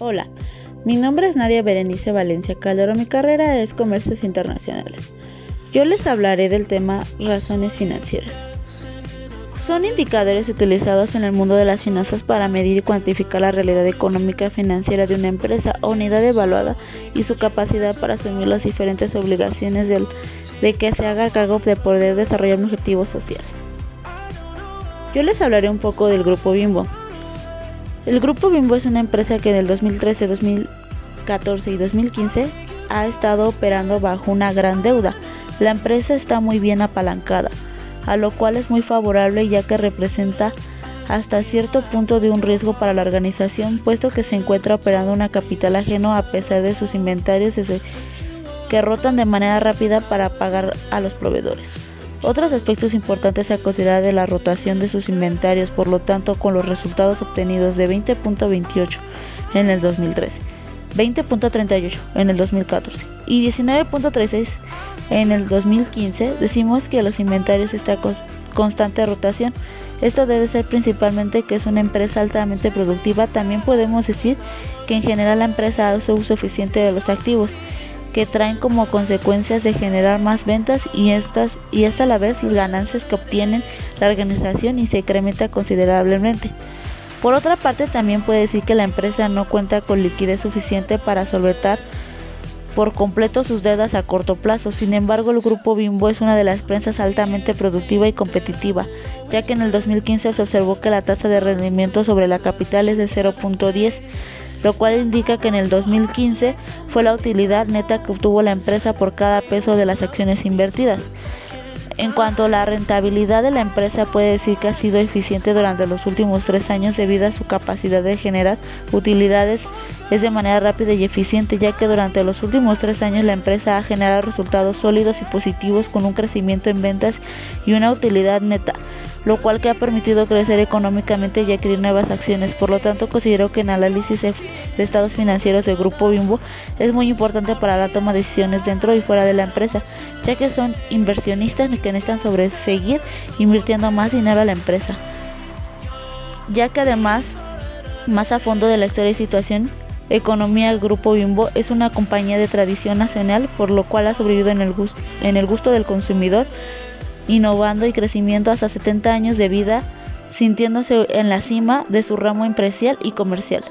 Hola, mi nombre es Nadia Berenice Valencia Calderón. Mi carrera es Comercios Internacionales. Yo les hablaré del tema razones financieras. Son indicadores utilizados en el mundo de las finanzas para medir y cuantificar la realidad económica financiera de una empresa o unidad evaluada y su capacidad para asumir las diferentes obligaciones de que se haga cargo de poder desarrollar un objetivo social. Yo les hablaré un poco del grupo Bimbo. El Grupo Bimbo es una empresa que en el 2013, 2014 y 2015 ha estado operando bajo una gran deuda. La empresa está muy bien apalancada, a lo cual es muy favorable ya que representa hasta cierto punto de un riesgo para la organización, puesto que se encuentra operando una capital ajeno a pesar de sus inventarios que rotan de manera rápida para pagar a los proveedores. Otros aspectos importantes a considerar de la rotación de sus inventarios, por lo tanto, con los resultados obtenidos de 20.28 en el 2013, 20.38 en el 2014 y 19.36 en el 2015, decimos que los inventarios están con constante rotación. Esto debe ser principalmente que es una empresa altamente productiva. También podemos decir que en general la empresa hace uso eficiente de los activos que traen como consecuencias de generar más ventas y estas y esta a la vez las ganancias que obtienen la organización y se incrementa considerablemente. Por otra parte, también puede decir que la empresa no cuenta con liquidez suficiente para solventar por completo sus deudas a corto plazo. Sin embargo, el grupo Bimbo es una de las empresas altamente productiva y competitiva, ya que en el 2015 se observó que la tasa de rendimiento sobre la capital es de 0.10 lo cual indica que en el 2015 fue la utilidad neta que obtuvo la empresa por cada peso de las acciones invertidas. En cuanto a la rentabilidad de la empresa, puede decir que ha sido eficiente durante los últimos tres años debido a su capacidad de generar utilidades es de manera rápida y eficiente, ya que durante los últimos tres años la empresa ha generado resultados sólidos y positivos con un crecimiento en ventas y una utilidad neta lo cual que ha permitido crecer económicamente y adquirir nuevas acciones. Por lo tanto, considero que el análisis de estados financieros del grupo Bimbo es muy importante para la toma de decisiones dentro y fuera de la empresa, ya que son inversionistas que necesitan seguir invirtiendo más dinero a la empresa. Ya que además, más a fondo de la historia y situación, Economía Grupo Bimbo es una compañía de tradición nacional, por lo cual ha sobrevivido en el, gusto, en el gusto del consumidor innovando y crecimiento hasta 70 años de vida, sintiéndose en la cima de su ramo empresarial y comercial.